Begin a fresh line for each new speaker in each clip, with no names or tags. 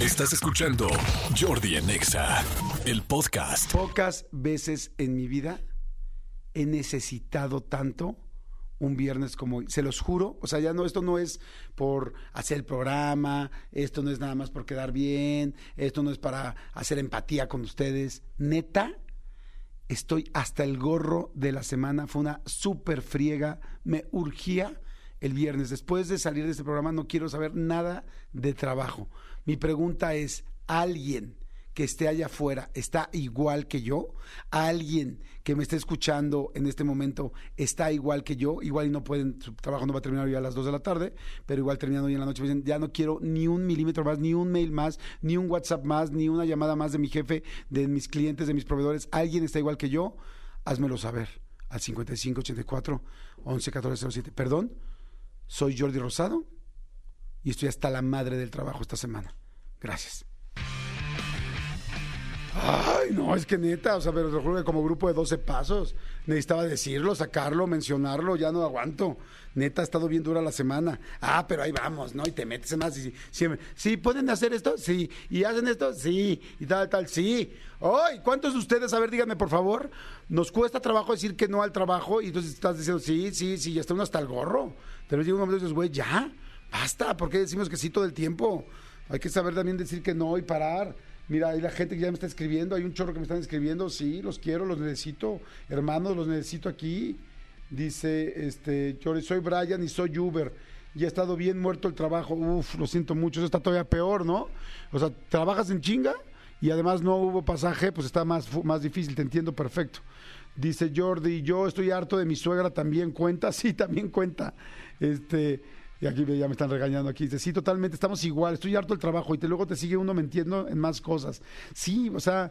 Estás escuchando Jordi en Exa, el podcast.
Pocas veces en mi vida he necesitado tanto un viernes como hoy. Se los juro. O sea, ya no, esto no es por hacer el programa, esto no es nada más por quedar bien, esto no es para hacer empatía con ustedes. Neta, estoy hasta el gorro de la semana. Fue una súper friega. Me urgía el viernes. Después de salir de este programa no quiero saber nada de trabajo. Mi pregunta es, ¿alguien que esté allá afuera está igual que yo? ¿Alguien que me esté escuchando en este momento está igual que yo? Igual y no pueden, su trabajo no va a terminar hoy a las 2 de la tarde, pero igual terminando hoy en la noche, me dicen, ya no quiero ni un milímetro más, ni un mail más, ni un WhatsApp más, ni una llamada más de mi jefe, de mis clientes, de mis proveedores. ¿Alguien está igual que yo? Házmelo saber al 5584 111407. Perdón, soy Jordi Rosado y estoy hasta la madre del trabajo esta semana. Gracias. Ay, no, es que neta, o sea, pero te juro que como grupo de 12 pasos necesitaba decirlo, sacarlo, mencionarlo, ya no aguanto. Neta, ha estado bien dura la semana. Ah, pero ahí vamos, ¿no? Y te metes más y siempre, sí, ¿pueden hacer esto? Sí. ¿Y hacen esto? Sí. Y tal, tal, sí. Ay, ¿cuántos de ustedes, a ver, díganme por favor, nos cuesta trabajo decir que no al trabajo y entonces estás diciendo, sí, sí, sí, ya está uno hasta el gorro. Pero llega un momento y dices, güey, ya, basta, ¿por qué decimos que sí todo el tiempo? Hay que saber también decir que no y parar. Mira, hay la gente que ya me está escribiendo, hay un chorro que me están escribiendo, sí, los quiero, los necesito, hermanos, los necesito aquí. Dice, este, yo soy Brian y soy Uber. Y ha estado bien muerto el trabajo. Uf, lo siento mucho, eso está todavía peor, ¿no? O sea, trabajas en chinga y además no hubo pasaje, pues está más, más difícil, te entiendo perfecto. Dice Jordi, yo estoy harto de mi suegra, también cuenta, sí, también cuenta. Este, y aquí ya me están regañando aquí. Dice, sí, totalmente, estamos igual, estoy harto del trabajo y te, luego te sigue uno mintiendo en más cosas. Sí, o sea,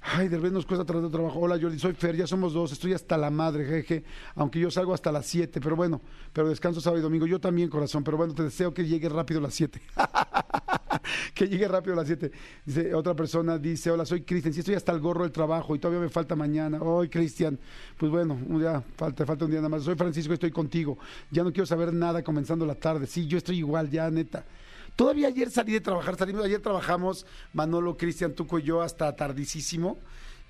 ay, de repente nos cuesta tratar de trabajo. Hola Jordi, soy Fer, ya somos dos, estoy hasta la madre, jeje, aunque yo salgo hasta las 7, pero bueno, pero descanso sábado y domingo. Yo también, corazón, pero bueno, te deseo que llegue rápido las 7. que llegue rápido a las 7. Dice, otra persona dice, hola, soy Cristian, sí estoy hasta el gorro del trabajo y todavía me falta mañana. Hoy, Cristian, pues bueno, un día, falta, falta un día nada más. Soy Francisco, estoy contigo. Ya no quiero saber nada comenzando la tarde. Sí, yo estoy igual, ya, neta. Todavía ayer salí de trabajar, salimos, ayer trabajamos, Manolo, Cristian, Tuco y yo hasta tardísimo.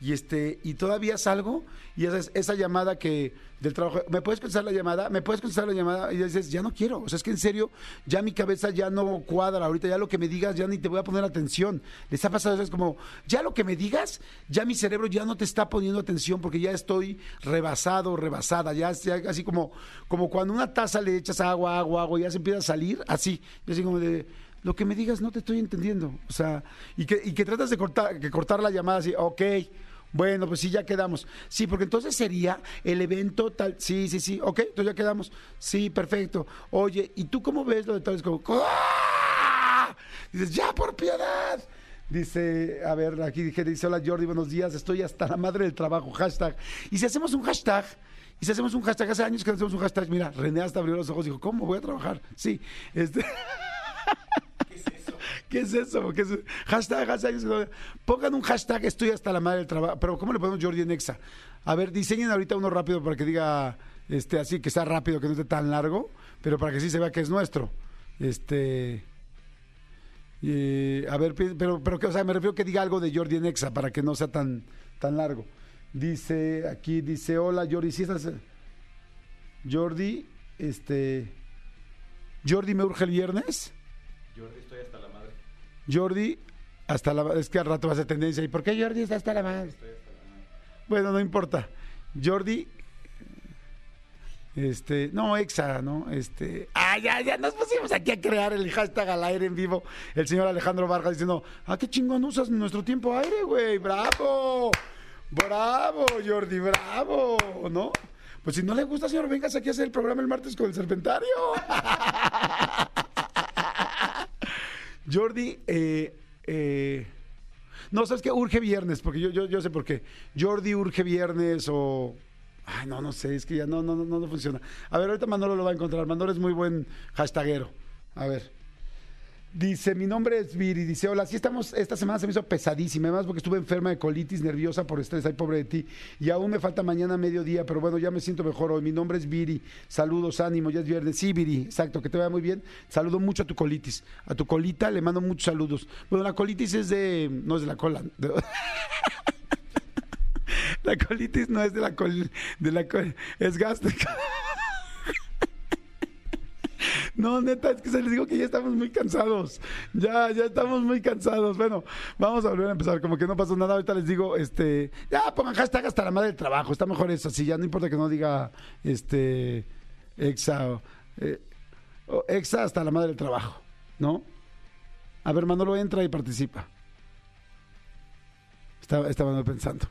Y este, y todavía salgo, y esa, es- esa llamada que del trabajo, ¿me puedes contestar la llamada? ¿Me puedes contestar la llamada? Y dices, ya no quiero. O sea, es que en serio, ya mi cabeza ya no cuadra. Ahorita ya lo que me digas, ya ni te voy a poner atención. Les ha pasado, es como, ya lo que me digas, ya mi cerebro ya no te está poniendo atención porque ya estoy rebasado, rebasada. Ya, así como, como cuando una taza le echas agua, agua, agua, y ya se empieza a salir, así. Yo así como de lo que me digas no te estoy entendiendo. O sea, y que, y que tratas de cortar, que cortar la llamada así, ok, bueno, pues sí, ya quedamos. Sí, porque entonces sería el evento tal, sí, sí, sí, ok, entonces ya quedamos. Sí, perfecto. Oye, ¿y tú cómo ves lo de tal? Es como, ¡ah! Dices, ya, por piedad. Dice, a ver, aquí dije, dice, hola Jordi, buenos días, estoy hasta la madre del trabajo, hashtag. Y si hacemos un hashtag, y si hacemos un hashtag, hace años que hacemos un hashtag, mira, René hasta abrió los ojos y dijo, ¿cómo voy a trabajar? Sí, este... ¿Qué es eso? ¿Qué? Hashtag, hashtag. Pongan un hashtag, estoy hasta la madre del trabajo. Pero ¿cómo le ponemos Jordi en Exa? A ver, diseñen ahorita uno rápido para que diga, este, así, que sea rápido, que no esté tan largo, pero para que sí se vea que es nuestro. Este... eh, a ver, pero, pero que, o sea, me refiero que diga algo de Jordi en Exa para que no sea tan, tan largo. Dice, aquí dice, hola Jordi, ¿sí estás? Jordi, este... Jordi, ¿me urge el viernes? Jordi, hasta la es que al rato va a ser tendencia. ¿Y por qué Jordi está hasta la madre? Bueno, no importa. Jordi, este, no, exa, ¿no? Este, ah, ya, ya nos pusimos aquí a crear el hashtag al aire en vivo. El señor Alejandro Vargas diciendo, ah, qué chingón usas nuestro tiempo aire, güey, bravo, bravo, Jordi, bravo, ¿no? Pues si no le gusta, señor, vengas aquí a hacer el programa el martes con el Serpentario. Jordi, eh, eh, no, sabes que urge viernes, porque yo, yo, yo sé por qué. Jordi urge viernes o. Ay, no, no sé, es que ya no, no, no, no funciona. A ver, ahorita Manolo lo va a encontrar. Manolo es muy buen hashtagero. A ver. Dice, mi nombre es Viri. Dice, hola, sí estamos, esta semana se me hizo pesadísima, además porque estuve enferma de colitis, nerviosa por estrés, ay, pobre de ti. Y aún me falta mañana mediodía, pero bueno, ya me siento mejor hoy. Mi nombre es Viri. Saludos, ánimo, ya es viernes. Sí, Viri, exacto, que te vaya muy bien. Saludo mucho a tu colitis. A tu colita le mando muchos saludos. Bueno, la colitis es de, no es de la cola. la colitis no es de la col, de la es gástrica. No, neta, es que se les digo que ya estamos muy cansados. Ya, ya estamos muy cansados. Bueno, vamos a volver a empezar. Como que no pasó nada. Ahorita les digo, este, ya pongan hashtag hasta la madre del trabajo. Está mejor eso. Así ya no importa que no diga, este, exa, eh, exa hasta la madre del trabajo. ¿No? A ver, Manolo entra y participa. Estaba, estaba pensando.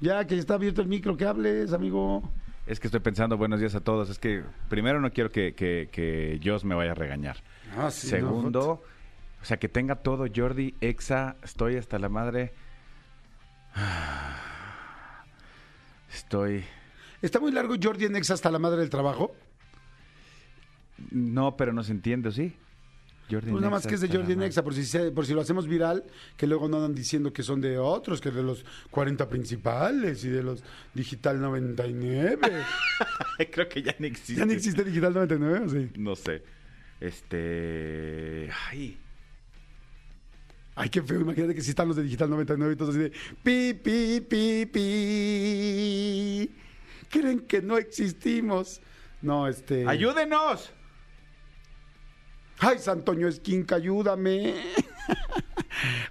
Ya que está abierto el micro, que hables, amigo.
Es que estoy pensando, buenos días a todos. Es que primero no quiero que, que, que Joss me vaya a regañar.
Ah, sí,
Segundo, o sea, que tenga todo Jordi, Exa, estoy hasta la madre. Estoy...
¿Está muy largo Jordi en Exa hasta la madre del trabajo?
No, pero no se entiende, ¿o ¿sí? Jordi
Pues nada más que es de Jordi. Nexa, por si, se- por si lo hacemos viral, que luego no andan diciendo que son de otros, que de los 40 principales y de los Digital 99.
Creo que ya no existe.
¿Ya no existe Digital 99 o sí?
No sé. Este... Ay...
Ay, qué feo, imagínate que si están los de Digital 99 y todos así de pi, pi, pi, pi. Creen que no existimos. No, este...
¡Ayúdenos!
Ay, Santoño Esquinca, ayúdame.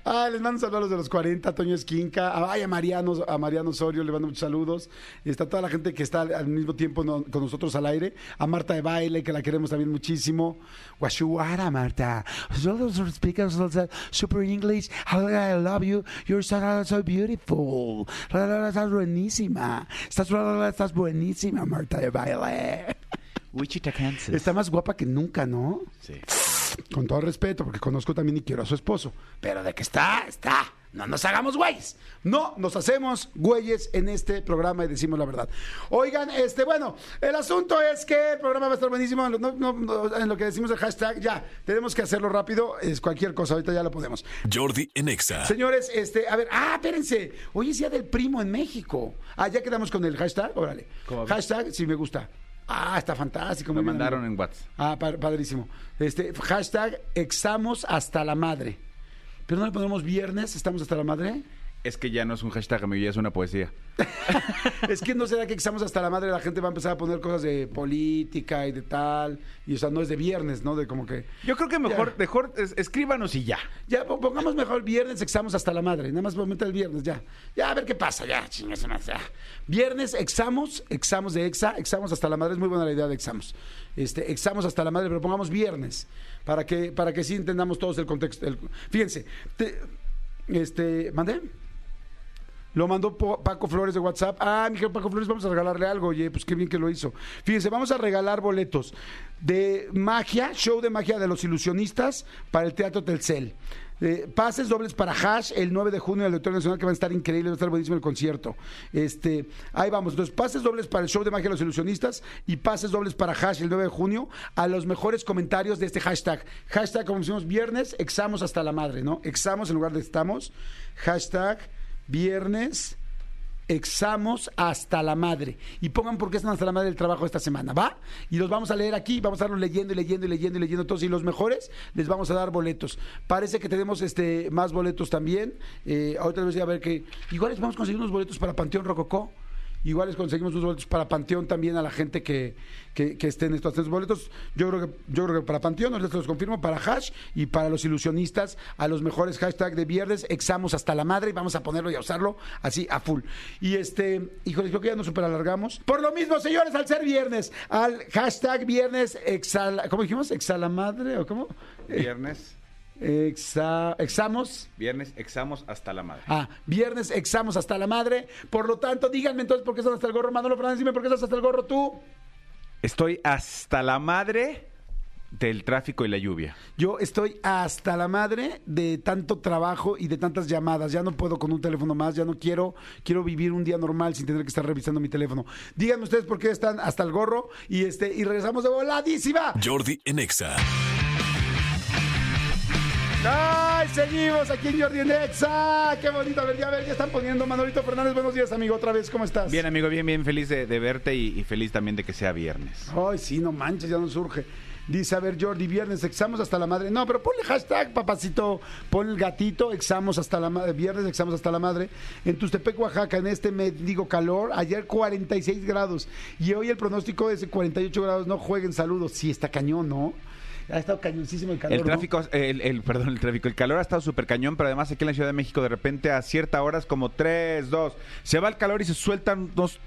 Ay, les mando saludos a los de los 40, Toño Esquinca. Ay, a Mariano, a Mariano Osorio, le mando muchos saludos. Está toda la gente que está al mismo tiempo no- con nosotros al aire. A Marta de Baile, que la queremos también muchísimo. Guashuara, Marta. Speakers super English. I love you. You're so, so beautiful. Estás buenísima. Estás, estás buenísima, Marta de Baile.
Wichita, Kansas.
Está más guapa que nunca, ¿no?
Sí.
Con todo respeto, porque conozco también y quiero a su esposo. Pero de que está, está. No nos hagamos güeyes. No nos hacemos güeyes en este programa y decimos la verdad. Oigan, este, bueno, el asunto es que el programa va a estar buenísimo. No, no, no, en lo que decimos el hashtag, ya, tenemos que hacerlo rápido. Es cualquier cosa, ahorita ya lo podemos.
Jordi en Exa.
Señores, este, a ver, ah, espérense. Hoy es día del primo en México. Ah, ya quedamos con el hashtag, órale. Hashtag, si me gusta. Ah, está fantástico.
Me
bien,
mandaron en WhatsApp.
Ah, pa- padrísimo. Este, hashtag examos hasta la madre. Pero no le pondremos viernes, estamos hasta la madre.
Es que ya no es un hashtag, amigo, ya es una poesía.
Es que no será que examos hasta la madre, la gente va a empezar a poner cosas de política y de tal. Y o sea, no es de viernes, ¿no? De como que.
Yo creo que mejor,
Ya.
mejor es- escríbanos y ya.
Ya po- pongamos mejor viernes, examos hasta la madre. Nada más momento el viernes, ya. Ya, a ver qué pasa, ya, chingas más, ya. Viernes, examos, examos de exa, examos hasta la madre. Es muy buena la idea de examos. Este, examos hasta la madre, pero pongamos viernes. Para que, para que sí entendamos todos el contexto. el- fíjense, te- este, ¿mandé? Lo mandó Paco Flores de WhatsApp. Ah, mi Paco Flores, vamos a regalarle algo. Oye, pues qué bien que lo hizo. Fíjense, vamos a regalar boletos de magia, show de magia de los ilusionistas para el Teatro Telcel. Eh, pases dobles para Hash el 9 de junio en el Auditorio Nacional, que va a estar increíble, va a estar buenísimo el concierto. Este, ahí vamos. Entonces, pases dobles para el show de magia de los ilusionistas y pases dobles para Hash el 9 de junio a los mejores comentarios de este hashtag. Hashtag, como decimos, viernes, examos hasta la madre, ¿no? Examos en lugar de estamos. Hashtag viernes examos hasta la madre. Y pongan por qué están hasta la madre del trabajo esta semana, ¿va? Y los vamos a leer aquí, vamos a estarlos leyendo y leyendo y leyendo y leyendo todos. Y los mejores les vamos a dar boletos. Parece que tenemos este más boletos también. Eh, ahorita les voy a ver que. Igual les vamos a conseguir unos boletos para Panteón Rococó. Igual les conseguimos unos boletos para Panteón también a la gente que, que, esté en estos tres boletos. Yo creo que, yo creo que para Panteón, se los confirmo, para Hash y para los ilusionistas, a los mejores hashtag de viernes, examos hasta la madre y vamos a ponerlo y a usarlo así a full. Y este, híjole, creo que ya nos super alargamos. Por lo mismo, señores, al ser viernes, al hashtag viernes exala, ¿cómo dijimos? ¿Exala madre o cómo?
Viernes,
Exa, examos.
viernes, examos hasta la madre.
Ah, viernes examos hasta la madre. Por lo tanto, díganme entonces por qué estás hasta el gorro. Manolo Fernández, dime por qué estás hasta el gorro tú.
Estoy hasta la madre del tráfico y la lluvia.
Yo estoy hasta la madre de tanto trabajo y de tantas llamadas. Ya no puedo con un teléfono más, ya no quiero, quiero vivir un día normal sin tener que estar revisando mi teléfono. Díganme ustedes por qué están hasta el gorro y este y regresamos de voladísima.
Jordi en Exa.
¡Ay, seguimos aquí en Jordi en Exa! ¡Qué bonito! A ver, ya, a ver, ya están poniendo Manolito Fernández. Buenos días, amigo, otra vez, ¿cómo estás?
Bien, amigo, bien, bien feliz de, de verte y, y feliz también de que sea viernes.
Ay, sí, no manches, ya no surge. Dice, a ver, Jordi, viernes, examos hasta la madre. No, pero ponle hashtag, papacito. Pon el gatito, examos hasta la madre. Viernes, examos hasta la madre. En Tustepec, Oaxaca, en este digo calor. Ayer 46 grados. Y hoy el pronóstico es de 48 grados. No jueguen, saludos. Sí, está cañón, ¿no? Ha estado cañoncísimo el calor.
El
¿no?
tráfico, el, el- perdón, el tráfico, el calor ha estado súper cañón, pero además aquí en la Ciudad de México de repente a cierta hora es como 3, 2, se va el calor y se sueltan unos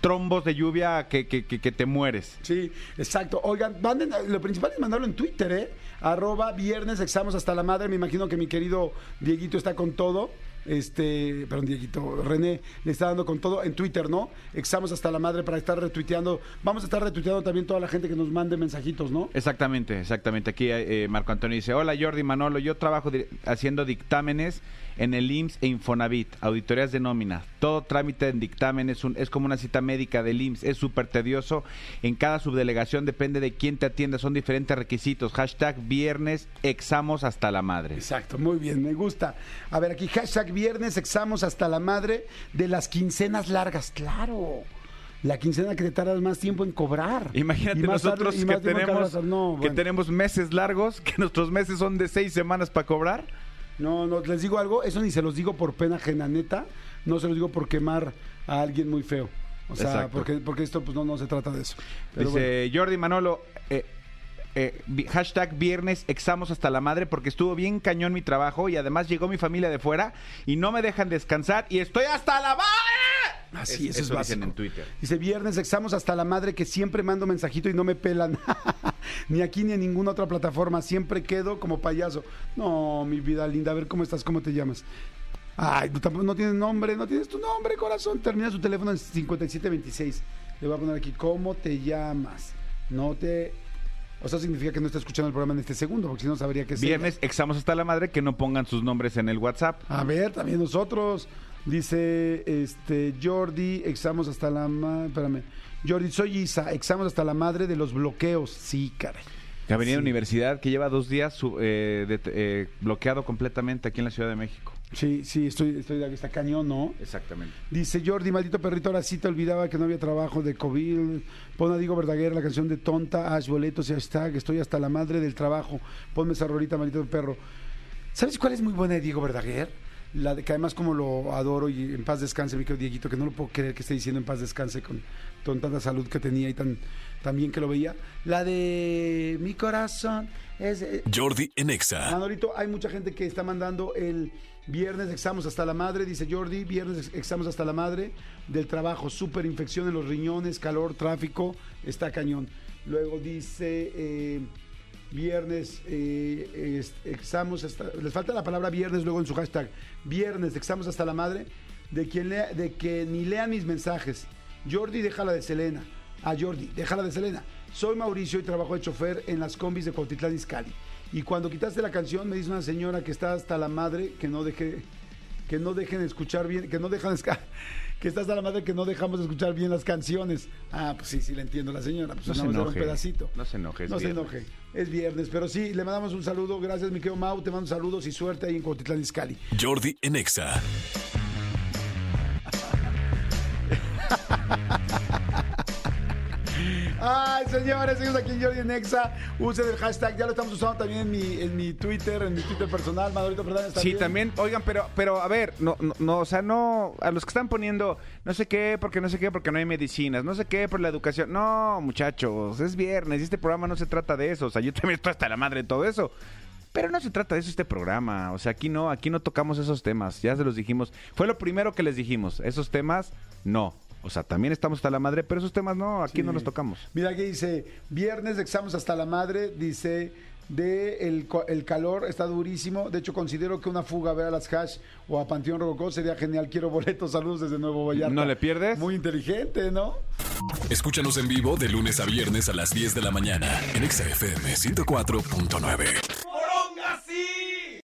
trombos de lluvia que, que, que- que te mueres.
Sí, exacto. Oigan, manden, lo principal es mandarlo en Twitter, ¿eh? Arroba viernes, examos hasta la madre. Me imagino que mi querido Dieguito está con todo. Este, perdón, Dieguito, René le está dando con todo en Twitter, ¿no? Examos hasta la madre para estar retuiteando. Vamos a estar retuiteando también toda la gente que nos mande mensajitos, ¿no?
Exactamente, exactamente. Aquí eh, Marco Antonio dice, hola Jordi Manolo, yo trabajo haciendo dictámenes en el IMSS e Infonavit, auditorías de nómina. Todo trámite en dictamen es, un- es como una cita médica del IMSS, es súper tedioso. En cada subdelegación depende de quién te atienda, son diferentes requisitos. Hashtag viernes, examos hasta la madre.
Exacto, muy bien, me gusta. A ver, aquí hashtag viernes, examos hasta la madre de las quincenas largas. Claro. La quincena que te tardas más tiempo en cobrar.
Imagínate
tarde-
nosotros que tenemos,
no,
que tenemos meses largos, que nuestros meses son de seis semanas para cobrar.
No, no, les digo algo, eso ni se los digo por pena ajena, neta, no se los digo por quemar a alguien muy feo. O sea,
Exacto.
porque, porque esto pues no, no se trata de eso. Pero
Dice Jordi Manolo, eh, eh, hashtag viernes examos hasta la madre porque estuvo bien cañón mi trabajo y además llegó mi familia de fuera y no me dejan descansar y estoy hasta la madre.
así,
Es-
eso, es
eso dicen
básico.
en Twitter.
Dice, viernes examos hasta la madre que siempre mando mensajito y no me pelan. ni aquí ni en ninguna otra plataforma, siempre quedo como payaso. No, mi vida linda, a ver cómo estás, cómo te llamas. Ay, tampoco no tienes nombre, no tienes tu nombre, corazón. Termina su teléfono en 5726. Le voy a poner aquí, ¿cómo te llamas? No te... O sea, significa que no está escuchando el programa en este segundo, porque si no sabría que es ella.
Viernes examos hasta la madre que no pongan sus nombres en el WhatsApp.
A ver, también nosotros. Dice este Jordi, examos hasta la madre. Espérame. Jordi, soy Isa, examos hasta la madre de los bloqueos. Sí, caray.
Que Avenida
Sí.
Universidad que lleva dos días eh, de- eh, bloqueado completamente aquí en la Ciudad de México.
Sí, sí, estoy, estoy de está cañón, ¿no?
Exactamente.
Dice Jordi, maldito perrito, ahora sí te olvidaba que no había trabajo de COVID. Pon a Diego Verdaguer la canción de Tonta, Ash Boletos y hashtag, estoy hasta la madre del trabajo. Ponme esa rolita, maldito perro. ¿Sabes cuál es muy buena de Diego Verdaguer? La de que además como lo adoro y en paz descanse, mi querido Dieguito, que no lo puedo creer que esté diciendo en paz descanse con, con tanta salud que tenía y tan, tan bien que lo veía. La de mi corazón es... eh,
Jordi en Exa.
Manolito, hay mucha gente que está mandando el viernes examos hasta la madre, dice Jordi, viernes examos hasta la madre del trabajo, super infección en los riñones, calor, tráfico, está cañón. Luego dice eh, viernes eh, examos hasta, les falta la palabra viernes luego en su hashtag, viernes examos hasta la madre de quien lea, de que ni lean mis mensajes. Jordi, déjala de Selena. A Jordi, déjala de Selena. Soy Mauricio y trabajo de chofer en las combis de Cuautitlán Izcalli. Y cuando quitaste la canción, me dice una señora que está hasta la madre que no deje, que no dejen escuchar bien, que no dejan que está hasta la madre que no dejamos de escuchar bien las canciones. Ah, pues sí, sí le entiendo la señora, pues
No se enoje.
un pedacito.
No se enoje, es
No se enoje. Es viernes, pero sí, le mandamos un saludo. Gracias, mi querido Mau. Te mando saludos y suerte ahí en Cuautitlán Izcalli.
Jordi en
Ay, señores, seguimos aquí en Jordi Nexa. Usen el hashtag, ya lo estamos usando también en mi, en mi Twitter, en mi Twitter personal, Manolito Fernández
Sí,
también.
también, oigan, pero, pero a ver, no, no, no, o sea, no, a los que están poniendo no sé qué, porque no sé qué, porque no hay medicinas, no sé qué, por la educación. No, muchachos, es viernes y este programa no se trata de eso. O sea, yo también estoy hasta la madre de todo eso. Pero no se trata de eso este programa. O sea, aquí no, aquí no tocamos esos temas. Ya se los dijimos. Fue lo primero que les dijimos. Esos temas, no. O sea, también estamos hasta la madre, pero esos temas no, aquí
Sí.
no los tocamos.
Mira aquí dice, viernes examos hasta la madre, dice, de el, el calor está durísimo. De hecho, considero que una fuga a ver a las Hash o a Panteón Rococó sería genial. Quiero boletos, saludos desde Nuevo Vallarta.
¿No le pierdes?
Muy inteligente, ¿no?
Escúchanos en vivo de lunes a viernes a las 10 de la mañana en Exa FM 104.9.